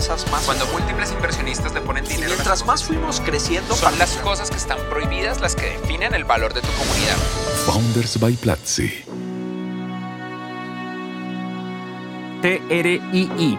promesas, más... Cuando múltiples inversionistas le ponen dinero... mientras más fuimos creciendo... Son las cosas que están prohibidas las que definen el valor de tu comunidad. Founders by Platzi. TRII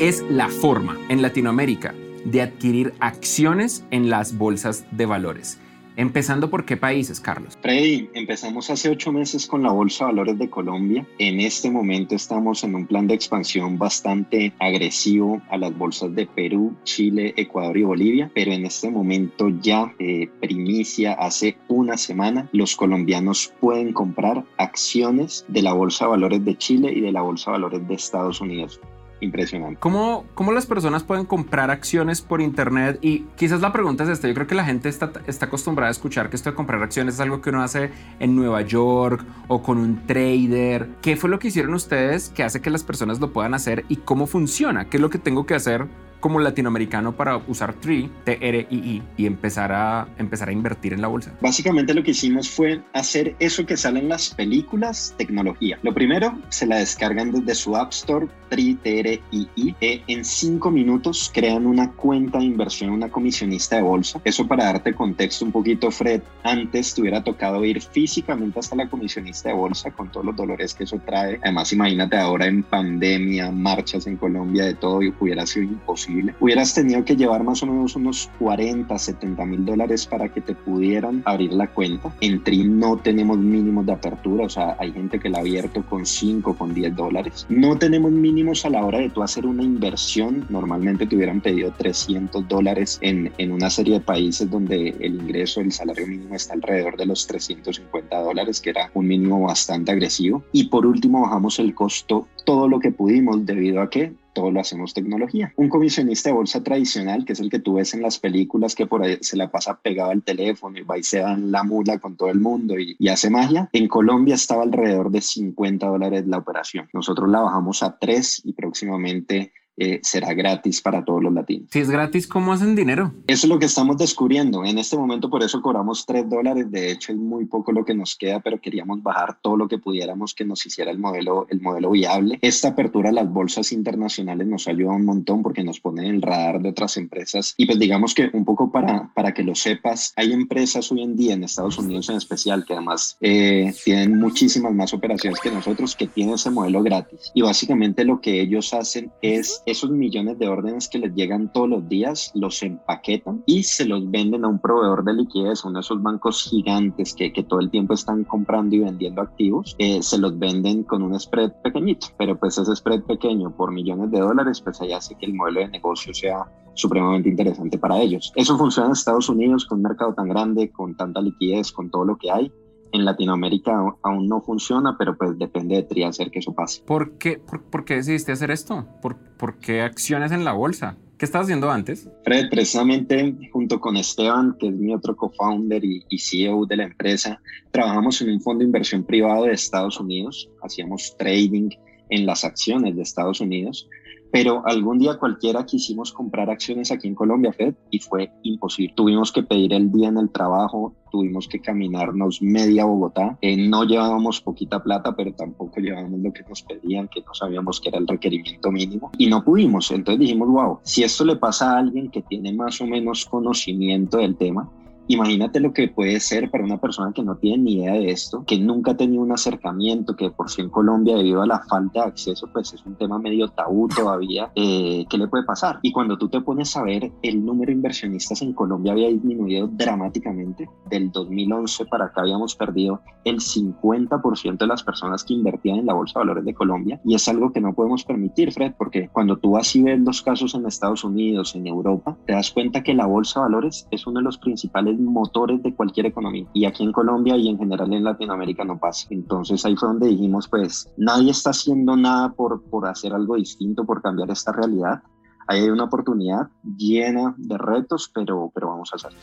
es la forma en Latinoamérica de adquirir acciones en las bolsas de valores. Empezando por qué países, Carlos. Freddy, empezamos hace ocho meses con la Bolsa de Valores de Colombia. En este momento estamos en un plan de expansión bastante agresivo a las bolsas de Perú, Chile, Ecuador y Bolivia, pero en este momento ya, eh, primicia, hace una semana, los colombianos pueden comprar acciones de la Bolsa de Valores de Chile y de la Bolsa de Valores de Estados Unidos impresionante. ¿Cómo, ¿Cómo las personas pueden comprar acciones por internet? Y quizás la pregunta es esta, yo creo que la gente está, está acostumbrada a escuchar que esto de comprar acciones es algo que uno hace en Nueva York o con un trader. ¿Qué fue lo que hicieron ustedes que hace que las personas lo puedan hacer y cómo funciona? ¿Qué es lo que tengo que hacer como latinoamericano para usar TRI, T-R-I-I, y empezar a, empezar a invertir en la bolsa? Básicamente lo que hicimos fue hacer eso que sale en las películas, tecnología. Lo primero, se la descargan desde su App Store, TRI, T-R-I-I. E en cinco minutos crean una cuenta de inversión, una comisionista de bolsa. Eso para darte contexto un poquito, Fred, antes te hubiera tocado ir físicamente hasta la comisionista de bolsa con todos los dolores que eso trae. Además, imagínate ahora en pandemia, marchas en Colombia, de todo, y hubiera sido imposible hubieras tenido que llevar más o menos unos 40, 70 mil dólares para que te pudieran abrir la cuenta. En TRI no tenemos mínimos de apertura, o sea, hay gente que la ha abierto con 5, con 10 dólares. No tenemos mínimos a la hora de tú hacer una inversión. Normalmente te hubieran pedido 300 dólares en, en una serie de países donde el ingreso, el salario mínimo está alrededor de los 350 dólares, que era un mínimo bastante agresivo. Y por último, bajamos el costo todo lo que pudimos debido a que todo lo hacemos tecnología. Un comisionista de bolsa tradicional, que es el que tú ves en las películas que por ahí se la pasa pegado al teléfono y va y se dan la mula con todo el mundo y, y hace magia, en Colombia estaba alrededor de 50 dólares la operación. Nosotros la bajamos a 3 y próximamente eh, será gratis para todos los latinos. Si es gratis, ¿cómo hacen dinero? Eso es lo que estamos descubriendo. En este momento por eso cobramos 3 dólares. De hecho, es muy poco lo que nos queda, pero queríamos bajar todo lo que pudiéramos que nos hiciera el modelo, el modelo viable. Esta apertura a las bolsas internacionales nos ayuda un montón porque nos pone en el radar de otras empresas. Y pues digamos que un poco para, para que lo sepas, hay empresas hoy en día en Estados Unidos en especial que además eh, tienen muchísimas más operaciones que nosotros que tienen ese modelo gratis. Y básicamente lo que ellos hacen es esos millones de órdenes que les llegan todos los días, los empaquetan y se los venden a un proveedor de liquidez, uno de esos bancos gigantes que, que todo el tiempo están comprando y vendiendo activos, eh, se los venden con un spread pequeñito, pero pues ese spread pequeño por millones de dólares, pues allá hace que el modelo de negocio sea supremamente interesante para ellos. Eso funciona en Estados Unidos con un mercado tan grande, con tanta liquidez, con todo lo que hay en Latinoamérica aún no funciona, pero pues depende de TRI hacer que eso pase. ¿Por qué, por, qué decidiste hacer esto? ¿Por, ¿Por, qué acciones en la bolsa? ¿Qué estabas haciendo antes? Fred, precisamente junto con Esteban, que es mi otro co-founder y, y CEO de la empresa, trabajamos en un fondo de inversión privado de Estados Unidos, hacíamos trading en las acciones de Estados Unidos pero algún día cualquiera quisimos comprar acciones aquí en Colombia, Fed, y fue imposible. Tuvimos que pedir el día en el trabajo, tuvimos que caminarnos media Bogotá. Eh, no llevábamos poquita plata, pero tampoco llevábamos lo que nos pedían, que no sabíamos que era el requerimiento mínimo, y no pudimos. Entonces dijimos, wow, si esto le pasa a alguien que tiene más o menos conocimiento del tema, Imagínate lo que puede ser para una persona que no tiene ni idea de esto, que nunca ha tenido un acercamiento, que por sí en Colombia debido a la falta de acceso, pues es un tema medio tabú todavía. Eh, ¿Qué le puede pasar? Y cuando tú te pones a ver, el número de inversionistas en Colombia había disminuido dramáticamente. Del 2011 para acá habíamos perdido el 50% de las personas que invertían en la Bolsa de Valores de Colombia. Y es algo que no podemos permitir, Fred, porque cuando tú vas y ves los casos en Estados Unidos, en Europa, te das cuenta que la Bolsa de Valores es uno de los principales motores de cualquier economía. Y aquí en Colombia y en general en Latinoamérica no pasa. Entonces ahí fue donde dijimos, pues nadie está haciendo nada por, por hacer algo distinto, por cambiar esta realidad. Ahí hay una oportunidad llena de retos, pero, pero vamos a hacerlo.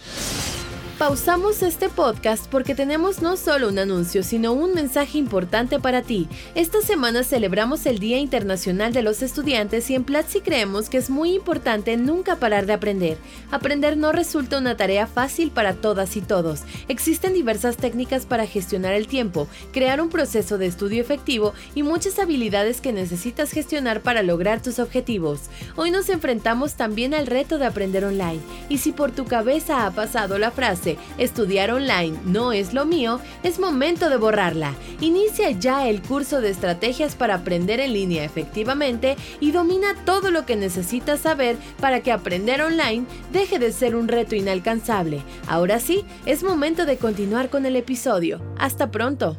Pausamos este podcast porque tenemos no solo un anuncio, sino un mensaje importante para ti. Esta semana celebramos el Día Internacional de los Estudiantes y en Platzi creemos que es muy importante nunca parar de aprender. Aprender no resulta una tarea fácil para todas y todos. Existen diversas técnicas para gestionar el tiempo, crear un proceso de estudio efectivo y muchas habilidades que necesitas gestionar para lograr tus objetivos. Hoy nos enfrentamos también al reto de aprender online. Y si por tu cabeza ha pasado la frase, estudiar online no es lo mío, es momento de borrarla. Inicia ya el curso de estrategias para aprender en línea efectivamente y domina todo lo que necesitas saber para que aprender online deje de ser un reto inalcanzable. Ahora sí, es momento de continuar con el episodio. Hasta pronto.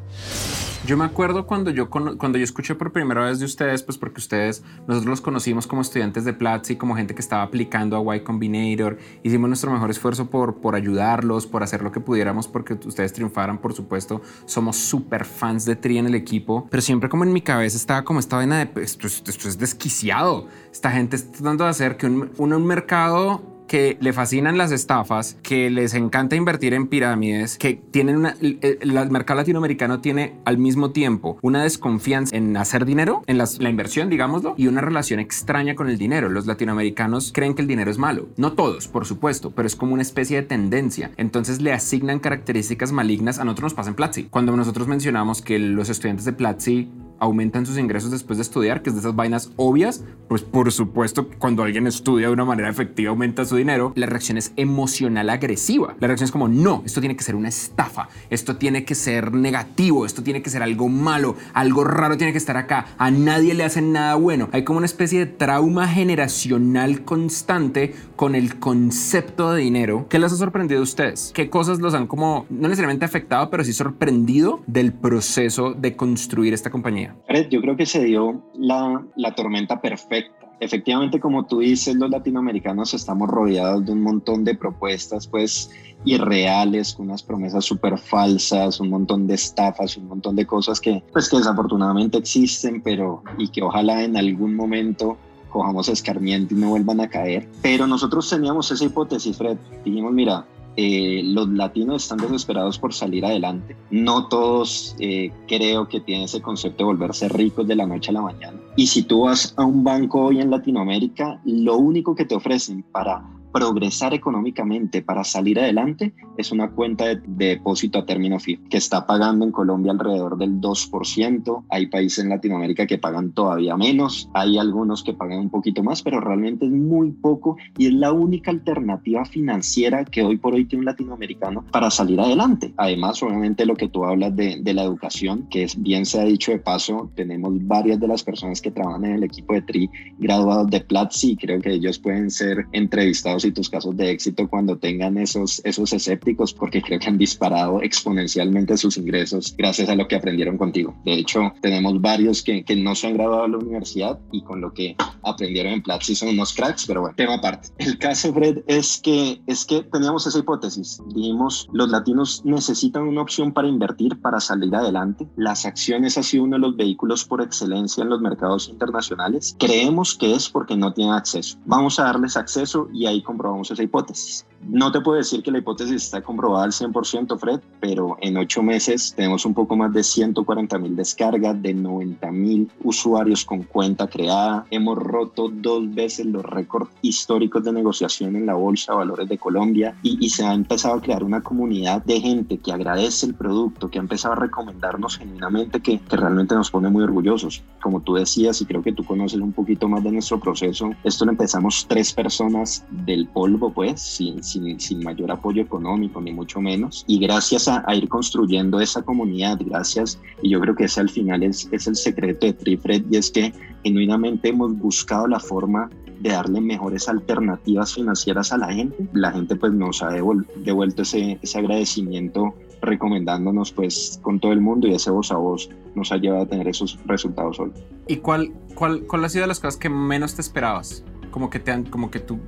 Yo me acuerdo cuando yo, cuando yo escuché por primera vez de ustedes, pues porque ustedes, nosotros los conocimos como estudiantes de Platzi, como gente que estaba aplicando a Y Combinator. Hicimos nuestro mejor esfuerzo por, por ayudarlos, por hacer lo que pudiéramos porque ustedes triunfaran, por supuesto. Somos súper fans de Tri en el equipo, pero siempre como en mi cabeza estaba como esta vaina de pues, esto, esto, es desquiciado. Esta gente está tratando de hacer que un, un mercado que le fascinan las estafas, que les encanta invertir en pirámides, que tienen una, el, mercado latinoamericano tiene al mismo tiempo una desconfianza en hacer dinero, en la inversión, digámoslo, y una relación extraña con el dinero. Los latinoamericanos creen que el dinero es malo. No todos, por supuesto, pero es como una especie de tendencia. Entonces le asignan características malignas. A nosotros nos pasa en Platzi. Cuando nosotros mencionamos que los estudiantes de Platzi aumentan sus ingresos después de estudiar, que es de esas vainas obvias, pues por supuesto cuando alguien estudia de una manera efectiva aumenta su dinero, la reacción es emocional agresiva. La reacción es como, no, esto tiene que ser una estafa, esto tiene que ser negativo, esto tiene que ser algo malo, algo raro tiene que estar acá, a nadie le hacen nada bueno. Hay como una especie de trauma generacional constante con el concepto de dinero. ¿Qué les ha sorprendido a ustedes? ¿Qué cosas los han como, no necesariamente afectado, pero sí sorprendido del proceso de construir esta compañía? Fred, yo creo que se dio la, la tormenta perfecta efectivamente, como tú dices, los latinoamericanos estamos rodeados de un montón de propuestas, pues, irreales, con unas promesas súper falsas, un montón de estafas, un montón de cosas que, pues, que desafortunadamente existen, pero, y que ojalá en algún momento cojamos escarmiento y no vuelvan a caer. Pero nosotros teníamos esa hipótesis, Fred. Dijimos, mira, eh, los latinos están desesperados por salir adelante. No todos eh, creo que tienen ese concepto de volverse ricos de la noche a la mañana. Y si tú vas a un banco hoy en Latinoamérica, lo único que te ofrecen para progresar económicamente para salir adelante es una cuenta de, depósito a término fijo que está pagando en Colombia alrededor del 2%. Hay países en Latinoamérica que pagan todavía menos, hay algunos que pagan un poquito más, pero realmente es muy poco y es la única alternativa financiera que hoy por hoy tiene un latinoamericano para salir adelante. Además, obviamente lo que tú hablas de, de la educación, que es bien se ha dicho de paso, tenemos varias de las personas que trabajan en el equipo de TRI graduados de Platzi y creo que ellos pueden ser entrevistados y tus casos de éxito cuando tengan esos, esos escépticos, porque creo que han disparado exponencialmente sus ingresos gracias a lo que aprendieron contigo. De hecho, tenemos varios que, que no se han graduado a la universidad y con lo que aprendieron en Platzi son unos cracks, pero bueno, tema aparte. El caso, Fred, es que, es que teníamos esa hipótesis. Dijimos, los latinos necesitan una opción para invertir, para salir adelante. Las acciones ha sido uno de los vehículos por excelencia en los mercados internacionales. Creemos que es porque no tienen acceso. Vamos a darles acceso y ahí comprobamos esa hipótesis. No te puedo decir que la hipótesis está comprobada al 100%, Fred, pero en ocho meses tenemos un poco más de 140 mil descargas, de 90 mil usuarios con cuenta creada. Hemos roto dos veces los récords históricos de negociación en la Bolsa de Valores de Colombia y, se ha empezado a crear una comunidad de gente que agradece el producto, que ha empezado a recomendarnos genuinamente, que, que realmente nos pone muy orgullosos. Como tú decías, y creo que tú conoces un poquito más de nuestro proceso, esto lo empezamos tres personas del polvo, pues, sin, sin, sin mayor apoyo económico, ni mucho menos. Y gracias a, ir construyendo esa comunidad, gracias, y yo creo que ese al final es, es el secreto de Trifred, y es que genuinamente hemos buscado la forma de darle mejores alternativas financieras a la gente. La gente pues nos ha devuelto ese, ese agradecimiento recomendándonos pues con todo el mundo y ese voz a voz nos ha llevado a tener esos resultados hoy. ¿Y cuál, cuál, cuál ha sido de las cosas que menos te esperabas? Como que te han, como que tú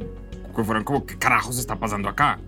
que fueron como, ¿qué carajos está pasando acá?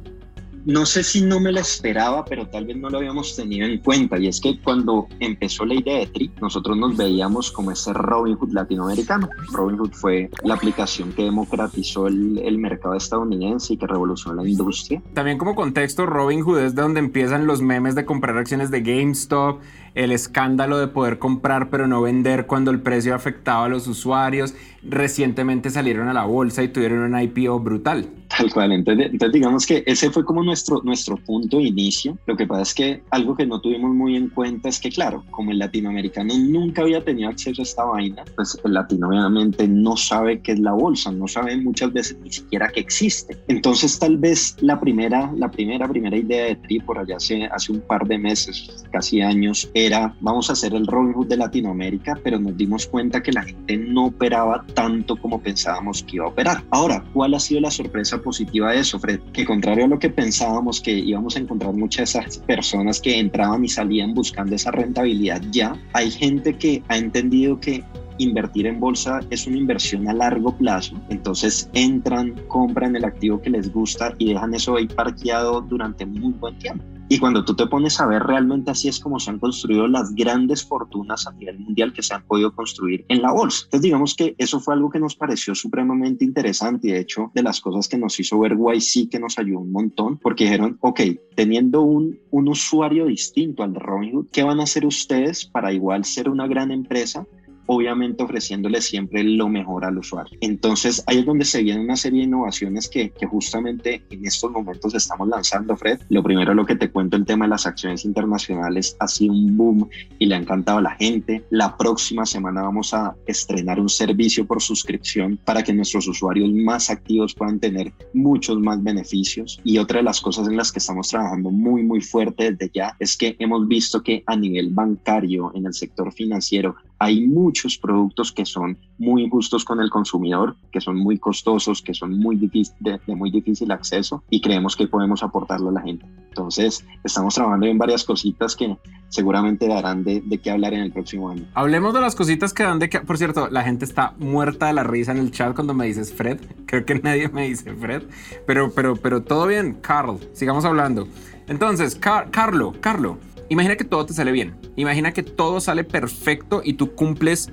no sé si no me la esperaba, pero tal vez no lo habíamos tenido en cuenta. Y es que cuando empezó la idea de Tri, nosotros nos veíamos como ese Robinhood latinoamericano. Robinhood fue la aplicación que democratizó el, el mercado estadounidense y que revolucionó la industria. También como contexto, Robinhood es de donde empiezan los memes de comprar acciones de GameStop, el escándalo de poder comprar pero no vender cuando el precio afectaba a los usuarios. Recientemente salieron a la bolsa y tuvieron un IPO brutal. Tal cual, entonces, digamos que ese fue como nuestro, nuestro punto de inicio. Lo que pasa es que algo que no tuvimos muy en cuenta es que, claro, como el latinoamericano nunca había tenido acceso a esta vaina, pues el latino obviamente no sabe qué es la bolsa, no sabe muchas veces ni siquiera que existe. Entonces tal vez la primera, la primera, primera idea de Tri por allá hace, hace un par de meses, casi años, era vamos a hacer el Robinhood de Latinoamérica, pero nos dimos cuenta que la gente no operaba tanto como pensábamos que iba a operar. Ahora, ¿cuál ha sido la sorpresa positiva de eso, Fred? Que contrario a lo que pensábamos que íbamos a encontrar muchas de esas personas que entraban y salían buscando esa rentabilidad ya, hay gente que ha entendido que invertir en bolsa es una inversión a largo plazo. Entonces entran, compran el activo que les gusta y dejan eso ahí parqueado durante muy buen tiempo. Y cuando tú te pones a ver realmente así es como se han construido las grandes fortunas a nivel mundial que se han podido construir en la bolsa. Entonces digamos que eso fue algo que nos pareció supremamente interesante y de hecho de las cosas que nos hizo ver YC que nos ayudó un montón porque dijeron, ok, teniendo un, un usuario distinto al de Robinhood, ¿qué van a hacer ustedes para igual ser una gran empresa? Obviamente ofreciéndole siempre lo mejor al usuario. Entonces ahí es donde se viene una serie de innovaciones que, que justamente en estos momentos estamos lanzando, Fred. Lo primero, lo que te cuento, el tema de las acciones internacionales ha sido un boom y le ha encantado a la gente. La próxima semana vamos a estrenar un servicio por suscripción para que nuestros usuarios más activos puedan tener muchos más beneficios. Y otra de las cosas en las que estamos trabajando muy, muy fuerte desde ya es que hemos visto que a nivel bancario, en el sector financiero, hay muchos productos que son muy injustos con el consumidor, que son muy costosos, que son muy difícil, de, muy difícil acceso y creemos que podemos aportarlo a la gente. Entonces, estamos trabajando en varias cositas que seguramente darán de, de qué hablar en el próximo año. Hablemos de las cositas que dan de qué. Por cierto, la gente está muerta de la risa en el chat cuando me dices Fred. Creo que nadie me dice Fred, pero, pero, pero todo bien, Carl. Sigamos hablando. Entonces, Carlo, Carlo, Imagina que todo te sale bien. Imagina que todo sale perfecto y tú cumples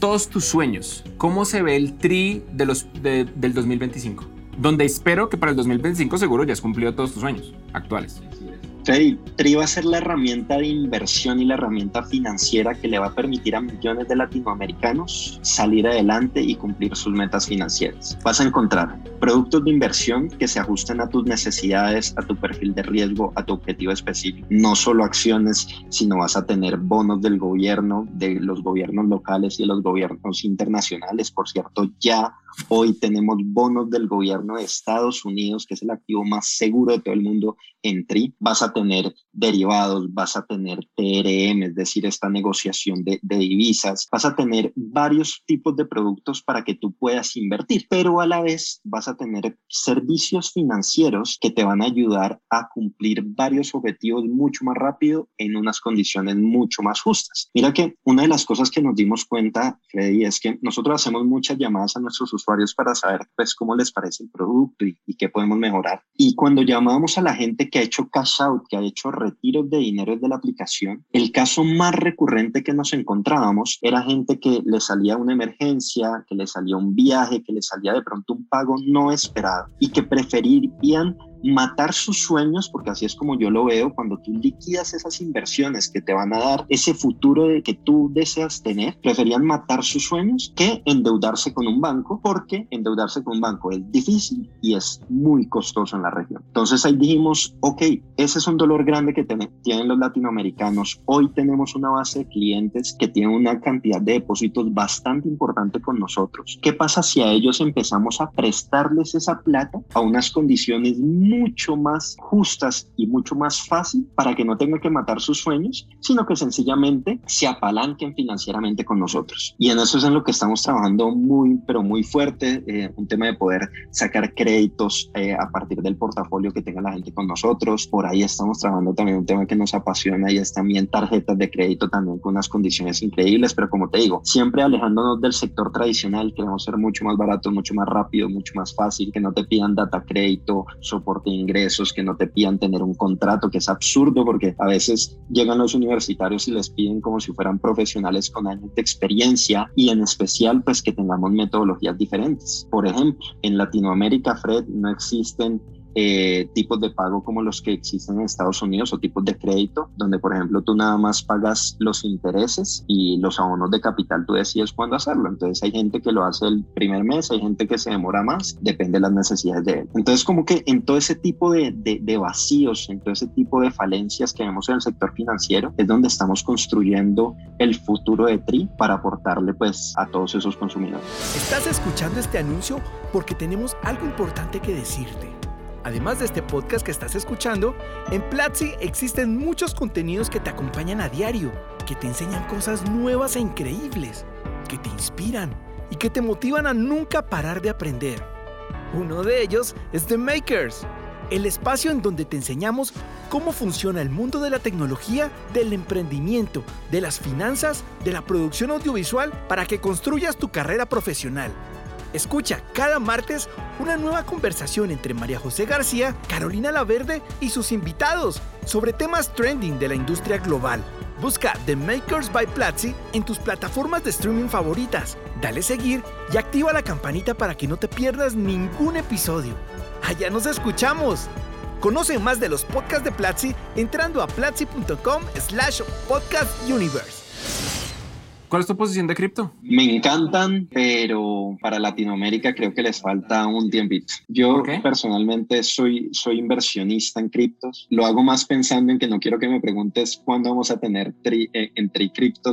todos tus sueños. ¿Cómo se ve el tri de los, del 2025? Donde espero que para el 2025 seguro ya has cumplido todos tus sueños actuales. Freddy, TRI va a ser la herramienta de inversión y la herramienta financiera que le va a permitir a millones de latinoamericanos salir adelante y cumplir sus metas financieras. Vas a encontrar productos de inversión que se ajusten a tus necesidades, a tu perfil de riesgo, a tu objetivo específico. No solo acciones, sino vas a tener bonos del gobierno, de los gobiernos locales y de los gobiernos internacionales. Por cierto, ya Hoy tenemos bonos del gobierno de Estados Unidos, que es el activo más seguro de todo el mundo en TRI. Vas a tener derivados, vas a tener TRM, es decir, esta negociación de, de, divisas. Vas a tener varios tipos de productos para que tú puedas invertir, pero a la vez vas a tener servicios financieros que te van a ayudar a cumplir varios objetivos mucho más rápido en unas condiciones mucho más justas. Mira que una de las cosas que nos dimos cuenta, Freddy, es que nosotros hacemos muchas llamadas a nuestros usuarios para saber pues cómo les parece el producto y, qué podemos mejorar. Y cuando llamábamos a la gente que ha hecho cash out, que ha hecho retiros de dinero de la aplicación, el caso más recurrente que nos encontrábamos era gente que le salía una emergencia, que le salía un viaje, que le salía de pronto un pago no esperado y que preferirían matar sus sueños, porque así es como yo lo veo, cuando tú liquidas esas inversiones que te van a dar ese futuro de que tú deseas tener, preferían matar sus sueños que endeudarse con un banco, porque endeudarse con un banco es difícil y es muy costoso en la región. Entonces ahí dijimos, ok, ese es un dolor grande que tienen los latinoamericanos. Hoy tenemos una base de clientes que tienen una cantidad de depósitos bastante importante con nosotros. ¿Qué pasa si a ellos empezamos a prestarles esa plata a unas condiciones muy mucho más justas y mucho más fácil para que no tengan que matar sus sueños, sino que sencillamente se apalanquen financieramente con nosotros. Y en eso es en lo que estamos trabajando muy, pero muy fuerte, eh, un tema de poder sacar créditos eh, a partir del portafolio que tenga la gente con nosotros. Por ahí estamos trabajando también un tema que nos apasiona y es también tarjetas de crédito también con unas condiciones increíbles, pero como te digo, siempre alejándonos del sector tradicional, queremos ser mucho más barato, mucho más rápido, mucho más fácil, que no te pidan data crédito, soporte reporte de ingresos, que no te pidan tener un contrato, que es absurdo porque a veces llegan los universitarios y les piden como si fueran profesionales con años de experiencia y en especial pues que tengamos metodologías diferentes. Por ejemplo, en Latinoamérica, Fred, no existen eh, tipos de pago como los que existen en Estados Unidos o tipos de crédito, donde por ejemplo tú nada más pagas los intereses y los abonos de capital tú decides cuándo hacerlo. Entonces hay gente que lo hace el primer mes, hay gente que se demora más, depende de las necesidades de él. Entonces como que en todo ese tipo de, de, de vacíos, en todo ese tipo de falencias que vemos en el sector financiero, es donde estamos construyendo el futuro de TRI para aportarle pues a todos esos consumidores. Estás escuchando este anuncio porque tenemos algo importante que decirte. Además de este podcast que estás escuchando, en Platzi existen muchos contenidos que te acompañan a diario, que te enseñan cosas nuevas e increíbles, que te inspiran y que te motivan a nunca parar de aprender. Uno de ellos es The Makers, el espacio en donde te enseñamos cómo funciona el mundo de la tecnología, del emprendimiento, de las finanzas, de la producción audiovisual para que construyas tu carrera profesional Escucha cada martes una nueva conversación entre María José García, Carolina Laverde y sus invitados sobre temas trending de la industria global. Busca The Makers by Platzi en tus plataformas de streaming favoritas. Dale seguir y activa la campanita para que no te pierdas ningún episodio. Allá nos escuchamos. Conoce más de los podcasts de Platzi entrando a platzi.com slash podcastuniverse. ¿Cuál es tu posición de cripto? Me encantan, pero para Latinoamérica creo que les falta un tiempito. Yo personalmente soy, soy inversionista en criptos. Lo hago más pensando en que no quiero que me preguntes cuándo vamos a tener tri, eh, en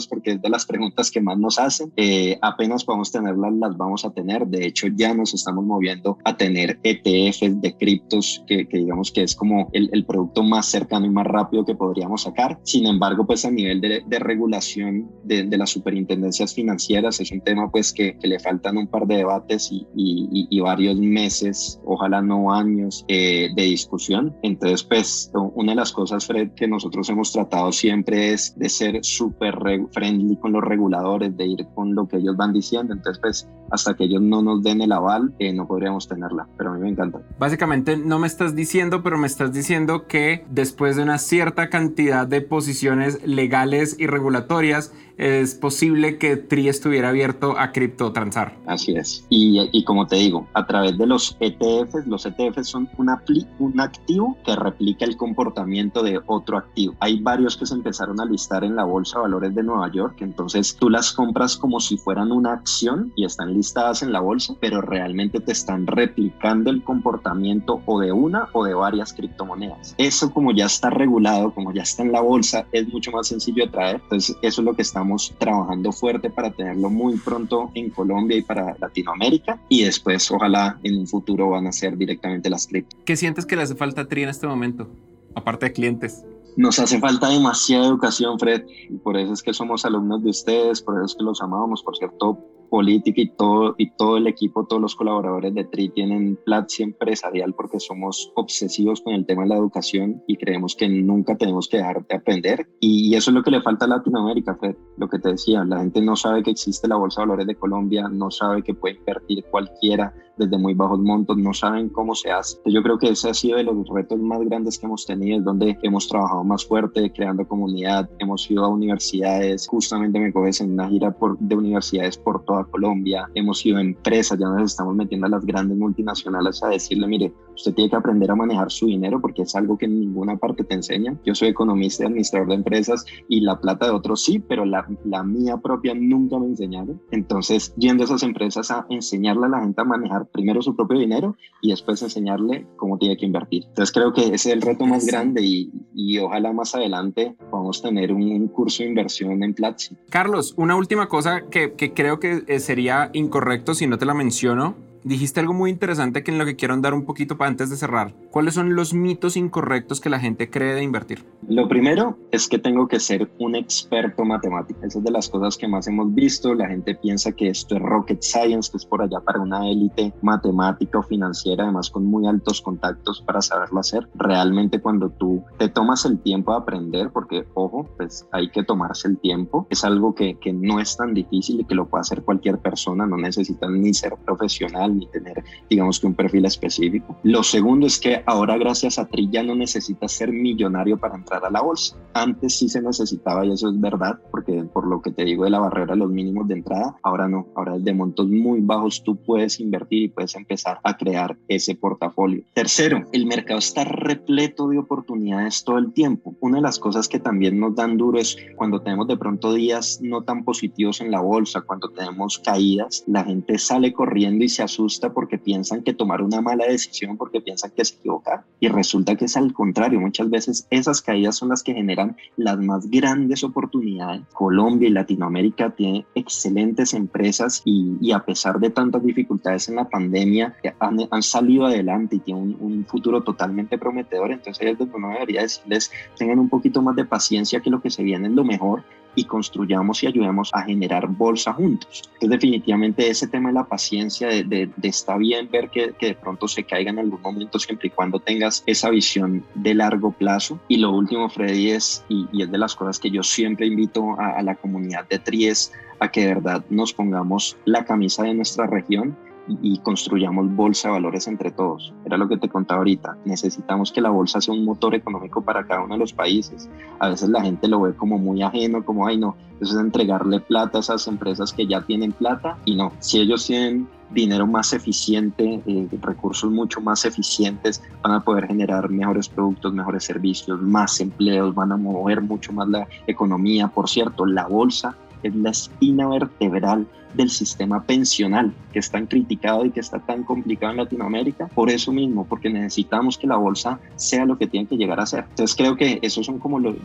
porque es de las preguntas que más nos hacen. Eh, apenas podamos tenerlas, las vamos a tener. De hecho, ya nos estamos moviendo a tener ETFs de criptos, que, que digamos que es como el, el, producto más cercano y más rápido que podríamos sacar. Sin embargo, pues a nivel de, de regulación de, de la superintendencias financieras es un tema pues que, que le faltan un par de debates y, y, y varios meses, ojalá no años eh, de discusión. Entonces pues una de las cosas Fred que nosotros hemos tratado siempre es de ser súper friendly con los reguladores, de ir con lo que ellos van diciendo. Entonces pues hasta que ellos no nos den el aval eh, no podríamos tenerla, pero a mí me encanta. Básicamente no me estás diciendo, pero me estás diciendo que después de una cierta cantidad de posiciones legales y regulatorias, es posible que TRI estuviera abierto a cripto transar. Así es. Y, y, como te digo, a través de los ETFs, los ETFs son un, un activo que replica el comportamiento de otro activo. Hay varios que se empezaron a listar en la Bolsa de Valores de Nueva York, entonces tú las compras como si fueran una acción y están listadas en la bolsa, pero realmente te están replicando el comportamiento o de una o de varias criptomonedas. Eso como ya está regulado, como ya está en la bolsa, es mucho más sencillo de traer. Entonces eso es lo que estamos trabajando fuerte para tenerlo muy pronto en Colombia y para Latinoamérica y después ojalá en un futuro van a ser directamente las cripto. ¿Qué sientes que le hace falta a TRI en este momento? Aparte de clientes. Nos hace falta demasiada educación, Fred, y por eso es que somos alumnos de ustedes, por eso es que los amamos, por cierto, política y todo, y todo el equipo, todos los colaboradores de TRI tienen Platzi empresarial porque somos obsesivos con el tema de la educación y creemos que nunca tenemos que dejar de aprender. Y eso es lo que le falta a Latinoamérica, Fred. Lo que te decía, la gente no sabe que existe la Bolsa de Valores de Colombia, no sabe que puede invertir cualquiera desde muy bajos montos, no saben cómo se hace. Yo creo que ese ha sido de los retos más grandes que hemos tenido, es donde hemos trabajado más fuerte, creando comunidad, hemos ido a universidades, justamente me coges en una gira por, de universidades por toda Colombia, hemos ido a empresas, ya nos estamos metiendo a las grandes multinacionales a decirle, mire, usted tiene que aprender a manejar su dinero porque es algo que en ninguna parte te enseñan. Yo soy economista y administrador de empresas y la plata de otros sí, pero la, la mía propia nunca me enseñaron. Entonces, yendo a esas empresas a enseñarle a la gente a manejar primero su propio dinero y después enseñarle cómo tiene que invertir. Entonces, creo que ese es el reto más grande y, y ojalá más adelante podamos tener un, un, curso de inversión en Platzi. Carlos, una última cosa que, que creo que sería incorrecto si no te la menciono dijiste algo muy interesante que en lo que quiero andar un poquito para antes de cerrar. ¿Cuáles son los mitos incorrectos que la gente cree de invertir? Lo primero es que tengo que ser un experto matemático. Esa es de las cosas que más hemos visto. La gente piensa que esto es rocket science, que es por allá para una élite matemática o financiera, además con muy altos contactos para saberlo hacer. Realmente cuando tú te tomas el tiempo de aprender, porque ojo, pues hay que tomarse el tiempo, es algo que, que no es tan difícil y que lo puede hacer cualquier persona, no necesitan ni ser profesional profesional ni tener, digamos que un perfil específico. Lo segundo es que ahora gracias a TRI ya no necesitas ser millonario para entrar a la bolsa. Antes sí se necesitaba y eso es verdad, porque por lo que te digo de la barrera los mínimos de entrada, ahora no, ahora de montos muy bajos tú puedes invertir y puedes empezar a crear ese portafolio. Tercero, el mercado está repleto de oportunidades todo el tiempo. Una de las cosas que también nos dan duro es cuando tenemos de pronto días no tan positivos en la bolsa, cuando tenemos caídas, la gente sale corriendo y se asusta porque piensan que tomar una mala decisión, porque piensan que se equivocar. Y resulta que es al contrario, muchas veces esas caídas son las que generan las más grandes oportunidades. Colombia y Latinoamérica tienen excelentes empresas y, a pesar de tantas dificultades en la pandemia, han, han salido adelante y tienen un, un, futuro totalmente prometedor. Entonces ahí es donde uno debería decirles, tengan un poquito más de paciencia que lo que se viene es lo mejor y construyamos y ayudemos a generar bolsa juntos. Entonces definitivamente ese tema de la paciencia, de, de, está bien ver que, de pronto se caiga en algún momento siempre y cuando tengas esa visión de largo plazo. Y lo último, Freddy, es, y, y es de las cosas que yo siempre invito a, a la comunidad de Tries, a que de verdad nos pongamos la camisa de nuestra región y, construyamos bolsa de valores entre todos. Era lo que te contaba ahorita. Necesitamos que la bolsa sea un motor económico para cada uno de los países. A veces la gente lo ve como muy ajeno, como, ay no, eso es entregarle plata a esas empresas que ya tienen plata y no, si ellos tienen dinero más eficiente, eh, recursos mucho más eficientes, van a poder generar mejores productos, mejores servicios, más empleos, van a mover mucho más la economía. Por cierto, la bolsa es la espina vertebral del sistema pensional que es tan criticado y que está tan complicado en Latinoamérica por eso mismo, porque necesitamos que la bolsa sea lo que tiene que llegar a ser. Entonces creo que esos son como los,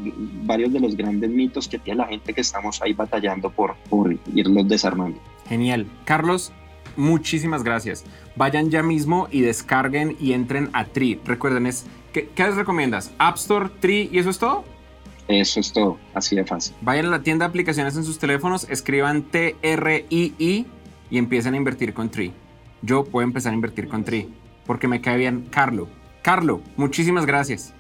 varios de los grandes mitos que tiene la gente que estamos ahí batallando por, por irlos desarmando. Genial. Carlos, muchísimas gracias. Vayan ya mismo y descarguen y entren a Tri. Recuerden, es, ¿qué, ¿qué les recomiendas? App Store, Tri y eso es todo. Eso es todo, así de fácil. Vayan a la tienda de aplicaciones en sus teléfonos, escriban T-R-I-I y empiecen a invertir con Tri. Yo puedo empezar a invertir con Tri porque me cae bien Carlo. Carlo, muchísimas gracias.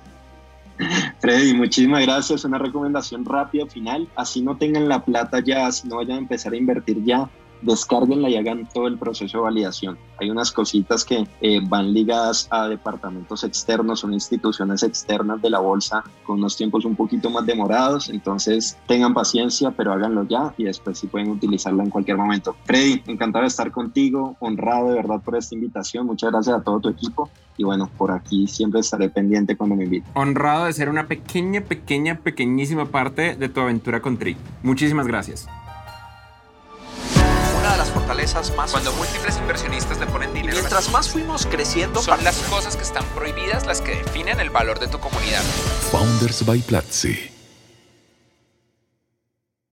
Freddy, muchísimas gracias. Una recomendación rápida final. Así no tengan la plata ya, así no vayan a empezar a invertir ya descarguenla y hagan todo el proceso de validación. Hay unas cositas que eh, van ligadas a departamentos externos, son instituciones externas de la bolsa con unos tiempos un poquito más demorados, entonces tengan paciencia, pero háganlo ya y después sí pueden utilizarla en cualquier momento. Freddy, encantado de estar contigo, honrado de verdad por esta invitación, muchas gracias a todo tu equipo y bueno, por aquí siempre estaré pendiente cuando me inviten. Honrado de ser una pequeña, pequeña, pequeñísima parte de tu aventura con Tri. Muchísimas gracias fortalezas más cuando múltiples inversionistas le ponen dinero. Mientras más fuimos creciendo, son las cosas que están prohibidas las que definen el valor de tu comunidad. Founders by Platzi.